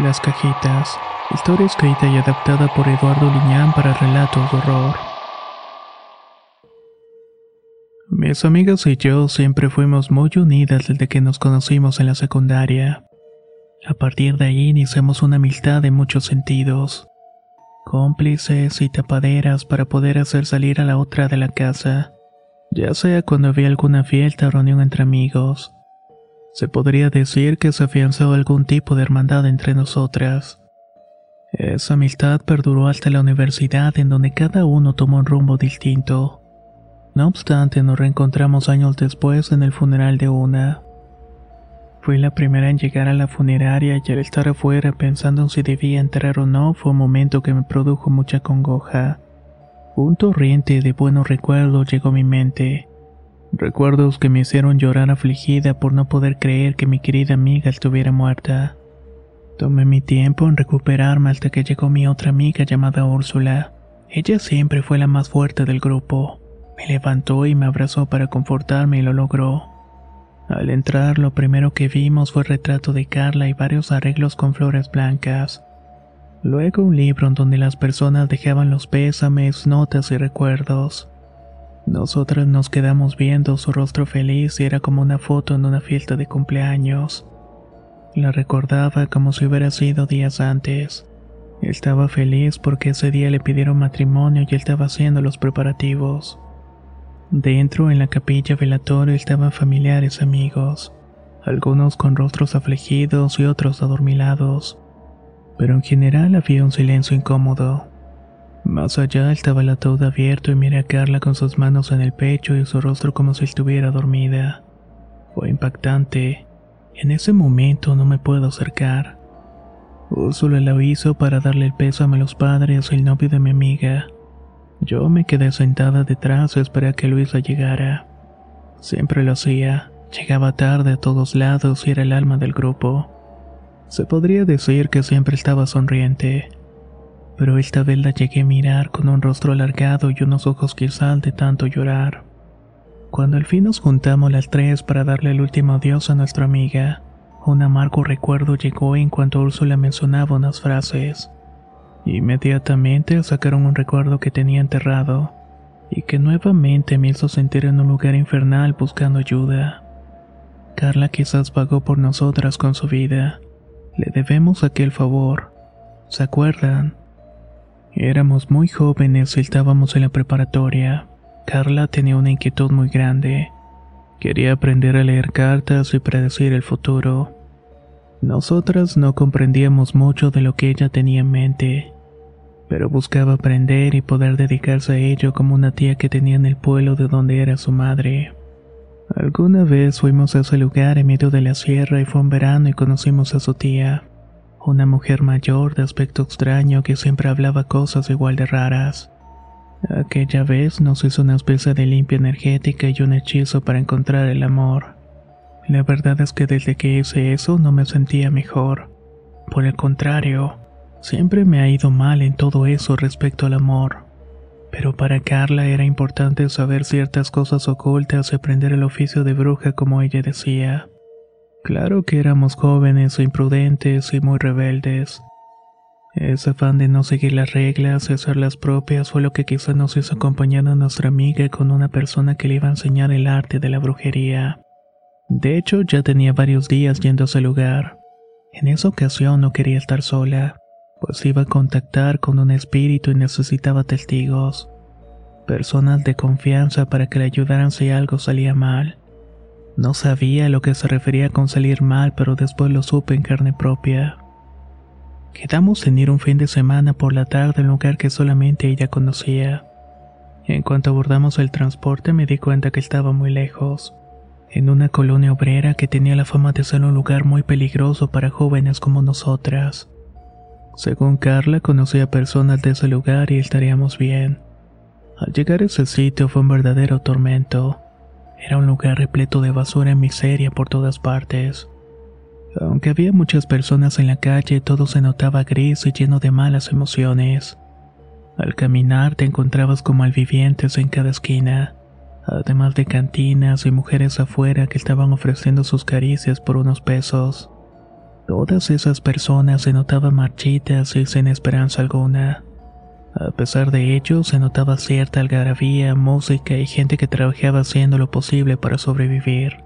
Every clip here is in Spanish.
Las cajitas. Historia escrita y adaptada por Eduardo Liñán para relatos de horror. Mis amigas y yo siempre fuimos muy unidas desde que nos conocimos en la secundaria. A partir de ahí iniciamos una amistad en muchos sentidos. Cómplices y tapaderas para poder hacer salir a la otra de la casa, ya sea cuando había alguna fiesta o reunión entre amigos. Se podría decir que se afianzó algún tipo de hermandad entre nosotras. Esa amistad perduró hasta la universidad en donde cada uno tomó un rumbo distinto. No obstante, nos reencontramos años después en el funeral de una. Fui la primera en llegar a la funeraria y al estar afuera pensando en si debía entrar o no fue un momento que me produjo mucha congoja. Un torrente de buenos recuerdos llegó a mi mente. Recuerdos que me hicieron llorar afligida por no poder creer que mi querida amiga estuviera muerta. Tomé mi tiempo en recuperarme hasta que llegó mi otra amiga llamada Úrsula. Ella siempre fue la más fuerte del grupo. Me levantó y me abrazó para confortarme y lo logró. Al entrar lo primero que vimos fue el retrato de Carla y varios arreglos con flores blancas. Luego un libro en donde las personas dejaban los pésames, notas y recuerdos. Nosotras nos quedamos viendo su rostro feliz y era como una foto en una fiesta de cumpleaños. La recordaba como si hubiera sido días antes. Estaba feliz porque ese día le pidieron matrimonio y él estaba haciendo los preparativos. Dentro, en la capilla velatorio, estaban familiares amigos, algunos con rostros afligidos y otros adormilados, pero en general había un silencio incómodo. Más allá estaba el ataúd abierto y miré a Carla con sus manos en el pecho y su rostro como si estuviera dormida. Fue impactante. En ese momento no me puedo acercar. Úrsula lo hizo para darle el peso a los padres y el novio de mi amiga. Yo me quedé sentada detrás y esperé a que Luisa llegara. Siempre lo hacía. Llegaba tarde a todos lados y era el alma del grupo. Se podría decir que siempre estaba sonriente pero esta vez la llegué a mirar con un rostro alargado y unos ojos quizás de tanto llorar. Cuando al fin nos juntamos las tres para darle el último adiós a nuestra amiga, un amargo recuerdo llegó en cuanto Úrsula mencionaba unas frases. Inmediatamente sacaron un recuerdo que tenía enterrado y que nuevamente me hizo sentir en un lugar infernal buscando ayuda. Carla quizás pagó por nosotras con su vida. Le debemos aquel favor. ¿Se acuerdan? Éramos muy jóvenes y estábamos en la preparatoria. Carla tenía una inquietud muy grande. Quería aprender a leer cartas y predecir el futuro. Nosotras no comprendíamos mucho de lo que ella tenía en mente, pero buscaba aprender y poder dedicarse a ello como una tía que tenía en el pueblo de donde era su madre. Alguna vez fuimos a ese lugar en medio de la sierra y fue un verano y conocimos a su tía una mujer mayor de aspecto extraño que siempre hablaba cosas igual de raras. Aquella vez nos hizo una especie de limpia energética y un hechizo para encontrar el amor. La verdad es que desde que hice eso no me sentía mejor. Por el contrario, siempre me ha ido mal en todo eso respecto al amor. Pero para Carla era importante saber ciertas cosas ocultas y aprender el oficio de bruja como ella decía. Claro que éramos jóvenes, imprudentes y muy rebeldes. Ese afán de no seguir las reglas y hacer las propias fue lo que quizá nos hizo acompañar a nuestra amiga con una persona que le iba a enseñar el arte de la brujería. De hecho, ya tenía varios días yendo a ese lugar. En esa ocasión no quería estar sola. pues iba a contactar con un espíritu y necesitaba testigos, personas de confianza para que le ayudaran si algo salía mal. No sabía a lo que se refería con salir mal, pero después lo supe en carne propia. Quedamos en ir un fin de semana por la tarde a un lugar que solamente ella conocía. En cuanto abordamos el transporte me di cuenta que estaba muy lejos, en una colonia obrera que tenía la fama de ser un lugar muy peligroso para jóvenes como nosotras. Según Carla, conocía personas de ese lugar y estaríamos bien. Al llegar a ese sitio fue un verdadero tormento. Era un lugar repleto de basura y miseria por todas partes. Aunque había muchas personas en la calle, todo se notaba gris y lleno de malas emociones. Al caminar te encontrabas como vivientes en cada esquina, además de cantinas y mujeres afuera que estaban ofreciendo sus caricias por unos pesos. Todas esas personas se notaban marchitas y sin esperanza alguna. A pesar de ello, se notaba cierta algarabía, música y gente que trabajaba haciendo lo posible para sobrevivir.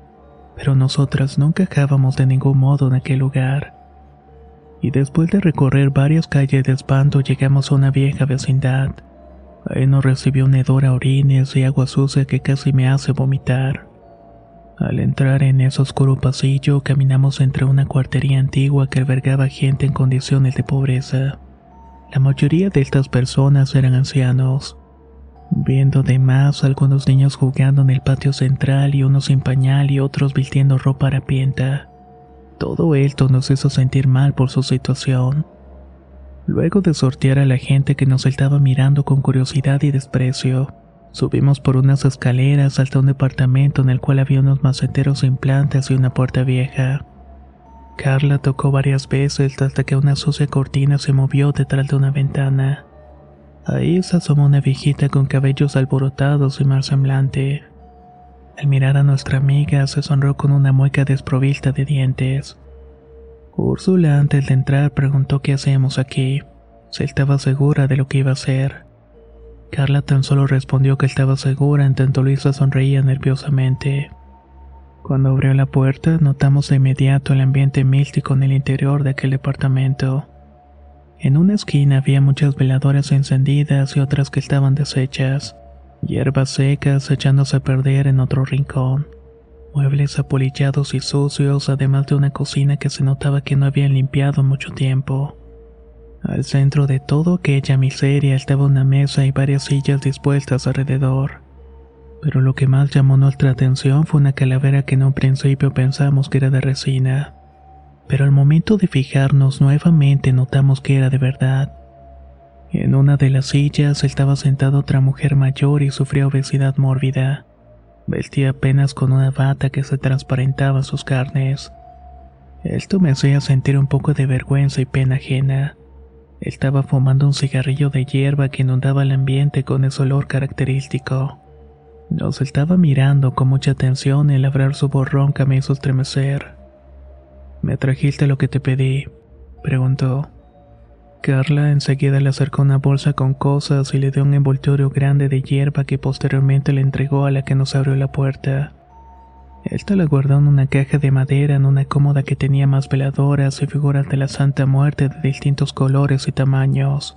Pero nosotras nunca quejábamos de ningún modo en aquel lugar y después de recorrer varias calles de espanto llegamos a una vieja vecindad. Ahí nos recibió un hedor a orines y agua sucia que casi me hace vomitar. Al entrar en ese oscuro pasillo caminamos entre una cuartería antigua que albergaba gente en condiciones de pobreza. La mayoría de estas personas eran ancianos. Viendo de más algunos niños jugando en el patio central y unos sin pañal y otros vistiendo ropa harapienta. Todo esto nos hizo sentir mal por su situación. Luego de sortear a la gente que nos estaba mirando con curiosidad y desprecio, subimos por unas escaleras hasta un departamento en el cual había unos maceteros sin plantas y una puerta vieja. Carla tocó varias veces hasta que una sucia cortina se movió detrás de una ventana. Ahí se asomó una viejita con cabellos alborotados y mal semblante. Al mirar a nuestra amiga se sonrió con una mueca desprovista de dientes. Úrsula antes de entrar preguntó qué hacíamos aquí, si estaba segura de lo que iba a hacer. Carla tan solo respondió que estaba segura en tanto Luisa sonreía nerviosamente. Cuando abrió la puerta, notamos de inmediato el ambiente místico en el interior de aquel departamento. En una esquina había muchas veladoras encendidas y otras que estaban deshechas hierbas secas echándose a perder en otro rincón, muebles apolillados y sucios, además de una cocina que se notaba que no habían limpiado mucho tiempo. Al centro de todo aquella miseria estaba una mesa y varias sillas dispuestas alrededor. Pero lo que más llamó nuestra atención fue una calavera que en un principio pensamos que era de resina. Pero al momento de fijarnos nuevamente notamos que era de verdad. En una de las sillas estaba sentada otra mujer mayor y sufría obesidad mórbida. Vestía apenas con una bata que se transparentaba sus carnes. Esto me hacía sentir un poco de vergüenza y pena ajena. Estaba fumando un cigarrillo de hierba que inundaba el ambiente con ese olor característico. Nos estaba mirando con mucha atención y al abrir su borrón me hizo estremecer. ¿Me trajiste lo que te pedí? preguntó. Carla enseguida le acercó una bolsa con cosas y le dio un envoltorio grande de hierba que posteriormente le entregó a la que nos abrió la puerta. Esta la guardó en una caja de madera en una cómoda que tenía más veladoras y figuras de la Santa Muerte de distintos colores y tamaños.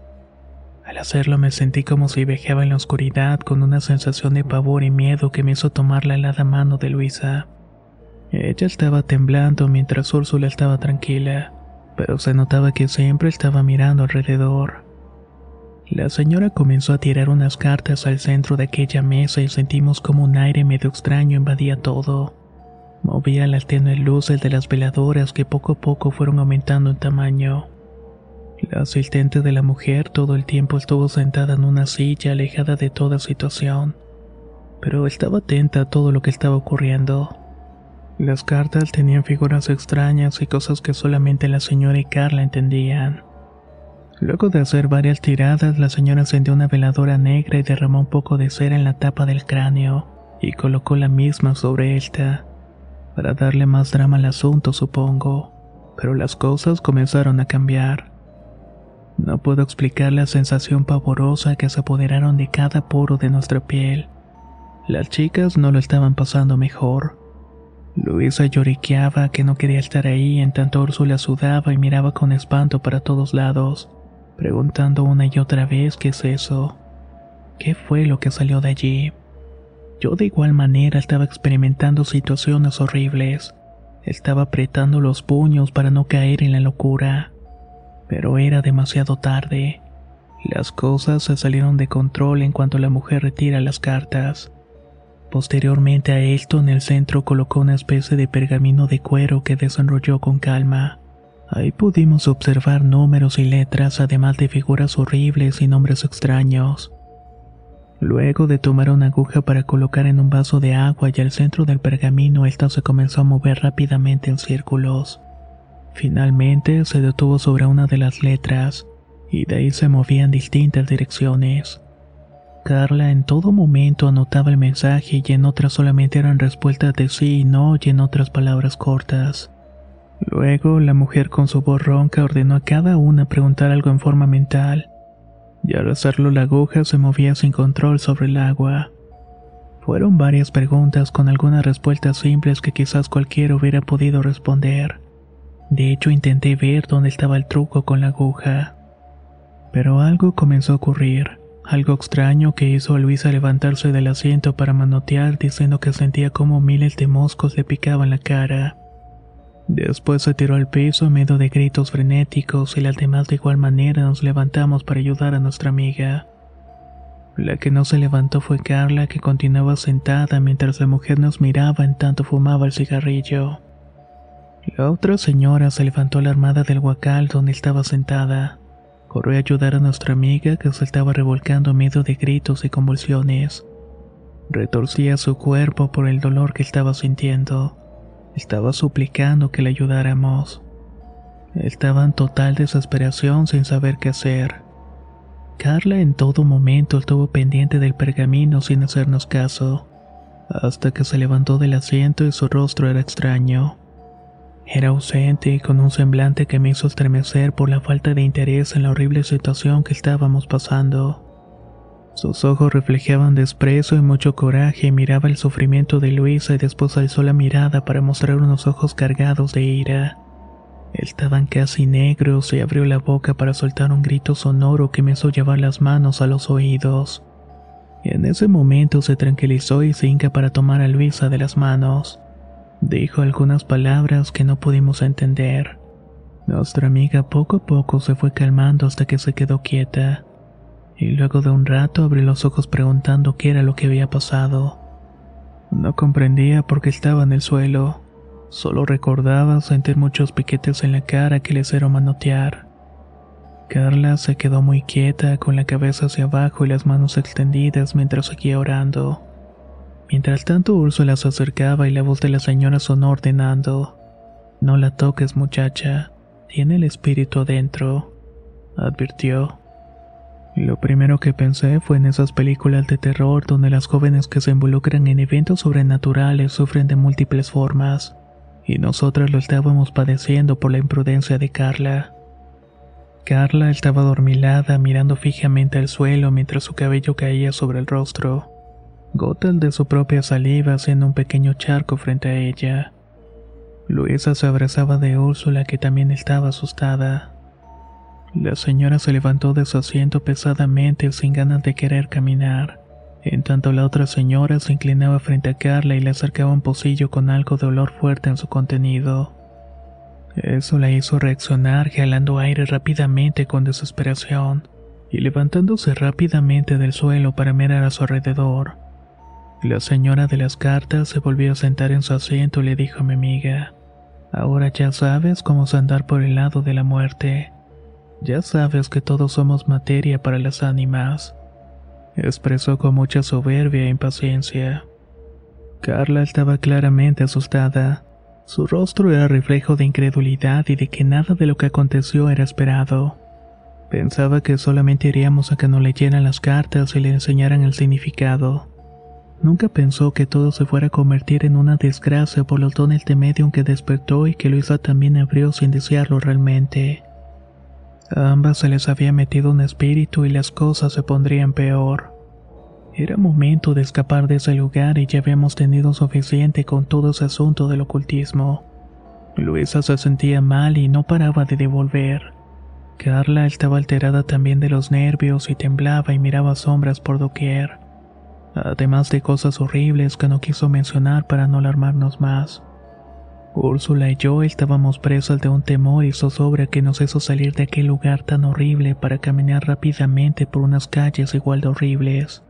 Al hacerlo me sentí como si viajaba en la oscuridad con una sensación de pavor y miedo que me hizo tomar la helada mano de Luisa. Ella estaba temblando mientras Úrsula estaba tranquila, pero se notaba que siempre estaba mirando alrededor. La señora comenzó a tirar unas cartas al centro de aquella mesa y sentimos como un aire medio extraño invadía todo. Movía las tenues luces de las veladoras que poco a poco fueron aumentando en tamaño. La asistente de la mujer todo el tiempo estuvo sentada en una silla alejada de toda situación, pero estaba atenta a todo lo que estaba ocurriendo. Las cartas tenían figuras extrañas y cosas que solamente la señora y Carla entendían. Luego de hacer varias tiradas, la señora encendió una veladora negra y derramó un poco de cera en la tapa del cráneo, y colocó la misma sobre esta, para darle más drama al asunto, supongo. Pero las cosas comenzaron a cambiar. No puedo explicar la sensación pavorosa que se apoderaron de cada poro de nuestra piel. Las chicas no lo estaban pasando mejor. Luisa lloriqueaba que no quería estar ahí, en tanto Úrsula sudaba y miraba con espanto para todos lados preguntando una y otra vez qué es eso. ¿Qué fue lo que salió de allí? Yo de igual manera estaba experimentando situaciones horribles. Estaba apretando los puños para no caer en la locura. Pero era demasiado tarde. Las cosas se salieron de control en cuanto la mujer retira las cartas. Posteriormente a esto, en el centro colocó una especie de pergamino de cuero que desenrolló con calma. Ahí pudimos observar números y letras, además de figuras horribles y nombres extraños. Luego de tomar una aguja para colocar en un vaso de agua y al centro del pergamino, esta se comenzó a mover rápidamente en círculos. Finalmente se detuvo sobre una de las letras, y de ahí se movía en distintas direcciones. Carla en todo momento anotaba el mensaje y en otras solamente eran respuestas de sí y no y en otras palabras cortas. Luego, la mujer con su voz ronca ordenó a cada una preguntar algo en forma mental, y al hacerlo la aguja se movía sin control sobre el agua. Fueron varias preguntas con algunas respuestas simples que quizás cualquiera hubiera podido responder. De hecho, intenté ver dónde estaba el truco con la aguja. Pero algo comenzó a ocurrir, algo extraño que hizo a Luisa levantarse del asiento para manotear diciendo que sentía como miles de moscos le picaban la cara. Después se tiró al piso en medio de gritos frenéticos y las demás de igual manera nos levantamos para ayudar a nuestra amiga. La que no se levantó fue Carla, que continuaba sentada mientras la mujer nos miraba en tanto fumaba el cigarrillo. La otra señora se levantó alarmada del huacal donde estaba sentada. Corrió a ayudar a nuestra amiga que se estaba revolcando medio de gritos y convulsiones. Retorcía su cuerpo por el dolor que estaba sintiendo. Estaba suplicando que le ayudáramos. Estaba en total desesperación sin saber qué hacer. Carla en todo momento estuvo pendiente del pergamino sin hacernos caso, hasta que se levantó del asiento y su rostro era extraño. Era ausente y con un semblante que me hizo estremecer por la falta de interés en la horrible situación que estábamos pasando. Sus ojos reflejaban desprecio y mucho coraje miraba el sufrimiento de Luisa y después alzó la mirada para mostrar unos ojos cargados de ira. Estaban casi negros y abrió la boca para soltar un grito sonoro que me hizo llevar las manos a los oídos. En ese momento se tranquilizó y se hinca para tomar a Luisa de las manos. Dijo algunas palabras que no pudimos entender. Nuestra amiga poco a poco se fue calmando hasta que se quedó quieta y luego de un rato abrí los ojos preguntando qué era lo que había pasado. No comprendía por qué estaba en el suelo, solo recordaba sentir muchos piquetes en la cara que le hicieron manotear. Carla se quedó muy quieta, con la cabeza hacia abajo y las manos extendidas mientras seguía orando. Mientras tanto Úrsula se acercaba y la voz de la señora sonó ordenando. No la toques muchacha, tiene el espíritu adentro, advirtió. Lo primero que pensé fue en esas películas de terror donde las jóvenes que se involucran en eventos sobrenaturales sufren de múltiples formas, y nosotras lo estábamos padeciendo por la imprudencia de Carla. Carla estaba dormilada mirando fijamente al suelo mientras su cabello caía sobre el rostro, gotas de su propia saliva haciendo un pequeño charco frente a ella. Luisa se abrazaba de Úrsula que también estaba asustada. La señora se levantó de su asiento pesadamente sin ganas de querer caminar. En tanto la otra señora se inclinaba frente a Carla y le acercaba un pocillo con algo de olor fuerte en su contenido. Eso la hizo reaccionar jalando aire rápidamente con desesperación, y levantándose rápidamente del suelo para mirar a su alrededor. La señora de las cartas se volvió a sentar en su asiento y le dijo a mi amiga, Ahora ya sabes cómo andar por el lado de la muerte. Ya sabes que todos somos materia para las ánimas. Expresó con mucha soberbia e impaciencia. Carla estaba claramente asustada. Su rostro era reflejo de incredulidad y de que nada de lo que aconteció era esperado. Pensaba que solamente iríamos a que nos leyeran las cartas y le enseñaran el significado. Nunca pensó que todo se fuera a convertir en una desgracia por los dones de medium que despertó y que Luisa también abrió sin desearlo realmente. A ambas se les había metido un espíritu y las cosas se pondrían peor. Era momento de escapar de ese lugar y ya habíamos tenido suficiente con todo ese asunto del ocultismo. Luisa se sentía mal y no paraba de devolver. Carla estaba alterada también de los nervios y temblaba y miraba sombras por doquier. Además de cosas horribles que no quiso mencionar para no alarmarnos más. Úrsula y yo estábamos presos de un temor y zozobra que nos hizo salir de aquel lugar tan horrible para caminar rápidamente por unas calles igual de horribles.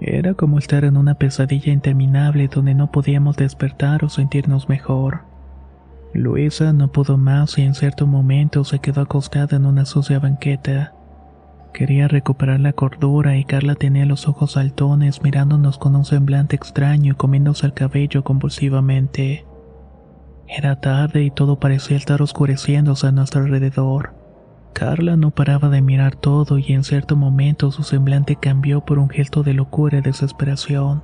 Era como estar en una pesadilla interminable donde no podíamos despertar o sentirnos mejor. Luisa no pudo más y en cierto momento se quedó acostada en una sucia banqueta. Quería recuperar la cordura y Carla tenía los ojos saltones mirándonos con un semblante extraño y comiéndose el cabello convulsivamente. Era tarde y todo parecía estar oscureciéndose a nuestro alrededor. Carla no paraba de mirar todo y en cierto momento su semblante cambió por un gesto de locura y desesperación.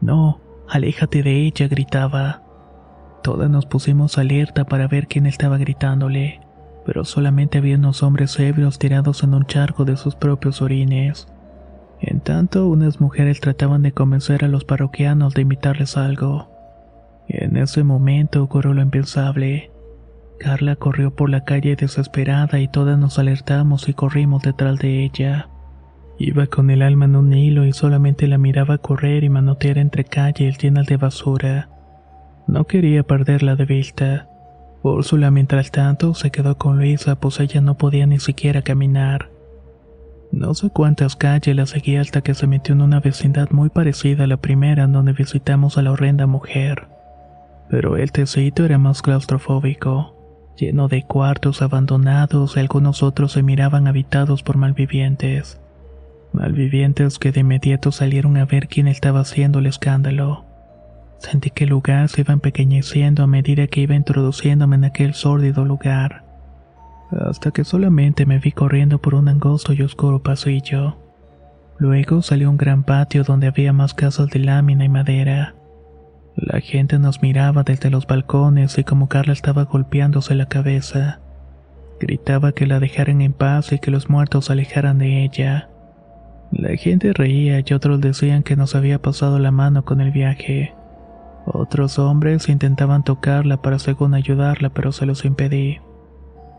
No, aléjate de ella, gritaba. Todas nos pusimos alerta para ver quién estaba gritándole, pero solamente había unos hombres ebrios tirados en un charco de sus propios orines. En tanto, unas mujeres trataban de convencer a los parroquianos de invitarles algo. En ese momento ocurrió lo impensable. Carla corrió por la calle desesperada y todas nos alertamos y corrimos detrás de ella. Iba con el alma en un hilo y solamente la miraba correr y manotear entre calles llenas de basura. No quería perderla de vista. Úrsula, mientras tanto, se quedó con Luisa, pues ella no podía ni siquiera caminar. No sé cuántas calles la seguía hasta que se metió en una vecindad muy parecida a la primera donde visitamos a la horrenda mujer. Pero el tecito era más claustrofóbico lleno de cuartos abandonados y algunos otros se miraban habitados por malvivientes. Malvivientes que de inmediato salieron a ver quién estaba haciendo el escándalo. Sentí que el lugar se iba empequeñeciendo a medida que iba introduciéndome en aquel sórdido lugar, hasta que solamente me vi corriendo por un angosto y oscuro pasillo. Luego salió un gran patio donde había más casas de lámina y madera. La gente nos miraba desde los balcones y como Carla estaba golpeándose la cabeza. Gritaba que la dejaran en paz y que los muertos se alejaran de ella. La gente reía y otros decían que nos había pasado la mano con el viaje. Otros hombres intentaban tocarla para según ayudarla, pero se los impedí.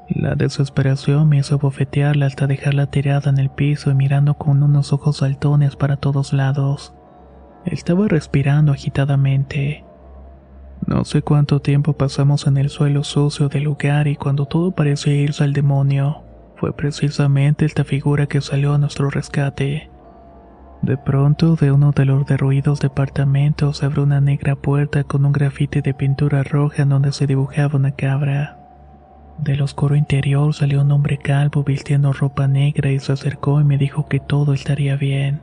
La desesperación me hizo bofetearla hasta dejarla tirada en el piso y mirando con unos ojos saltones para todos lados. Estaba respirando agitadamente. No sé cuánto tiempo pasamos en el suelo sucio del lugar y cuando todo parecía irse al demonio, fue precisamente esta figura que salió a nuestro rescate. De pronto, de uno de los derruidos departamentos se abrió una negra puerta con un grafite de pintura roja en donde se dibujaba una cabra. Del oscuro interior salió un hombre calvo vistiendo ropa negra y se acercó y me dijo que todo estaría bien.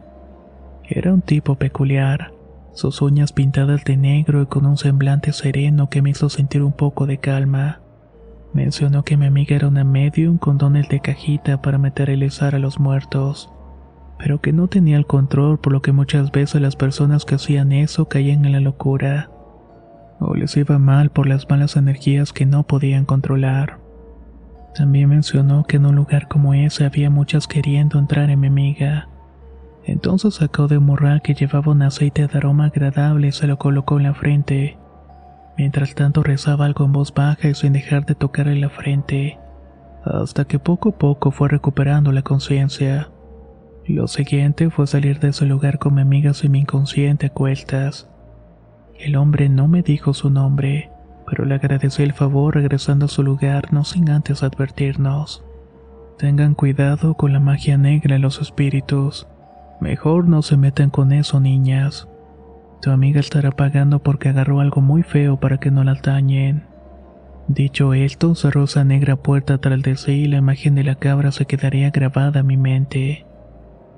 Era un tipo peculiar, sus uñas pintadas de negro y con un semblante sereno que me hizo sentir un poco de calma. Mencionó que mi amiga era una medium con dones de cajita para materializar a los muertos, pero que no tenía el control por lo que muchas veces las personas que hacían eso caían en la locura, o les iba mal por las malas energías que no podían controlar. También mencionó que en un lugar como ese había muchas queriendo entrar en mi amiga entonces sacó de un morral que llevaba un aceite de aroma agradable y se lo colocó en la frente. Mientras tanto rezaba algo en voz baja y sin dejar de tocarle la frente, hasta que poco a poco fue recuperando la conciencia. Lo siguiente fue salir de ese lugar con mi amiga mi inconsciente a cuestas. El hombre no me dijo su nombre, pero le agradecí el favor regresando a su lugar no sin antes advertirnos. Tengan cuidado con la magia negra y los espíritus. Mejor no se metan con eso, niñas. Tu amiga estará pagando porque agarró algo muy feo para que no la dañen. Dicho esto, cerró esa negra puerta tras de sí y la imagen de la cabra se quedaría grabada en mi mente.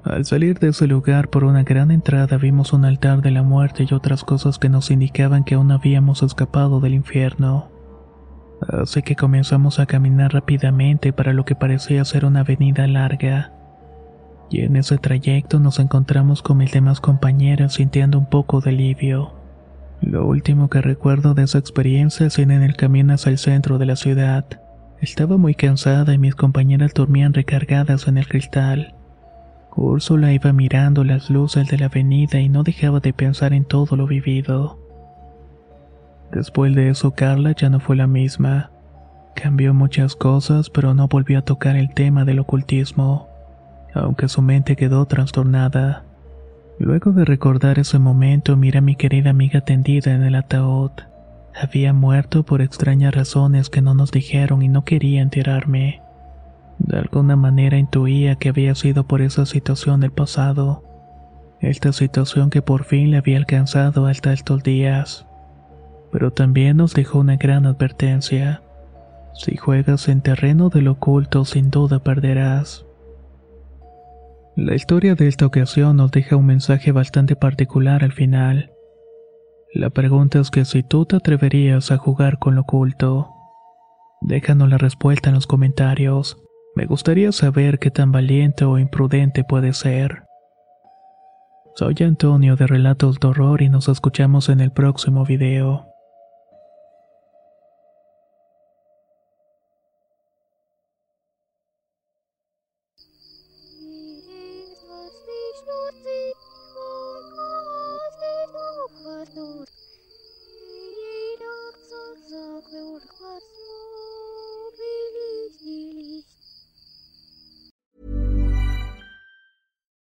Al salir de ese lugar por una gran entrada vimos un altar de la muerte y otras cosas que nos indicaban que aún habíamos escapado del infierno. Así que comenzamos a caminar rápidamente para lo que parecía ser una avenida larga. Y en ese trayecto nos encontramos con mis demás compañeras sintiendo un poco de alivio. Lo último que recuerdo de esa experiencia es en el camino hacia el centro de la ciudad. Estaba muy cansada y mis compañeras dormían recargadas en el cristal. Úrsula iba mirando las luces de la avenida y no dejaba de pensar en todo lo vivido. Después de eso Carla ya no fue la misma. Cambió muchas cosas, pero no volvió a tocar el tema del ocultismo, aunque su mente quedó trastornada. Luego de recordar ese momento, mira a mi querida amiga tendida en el ataúd. Había muerto por extrañas razones que no nos dijeron y no quería enterarme. De alguna manera intuía que había sido por esa situación del pasado. Esta situación que por fin le había alcanzado hasta estos días. Pero también nos dejó una gran advertencia. Si juegas en terreno del oculto sin duda perderás. La historia de esta ocasión nos deja un mensaje bastante particular al final. La pregunta es que si tú te atreverías a jugar con lo oculto. Déjanos la respuesta en los comentarios. Me gustaría saber qué tan valiente o imprudente puede ser. Soy Antonio de Relatos de Horror y nos escuchamos en el próximo video.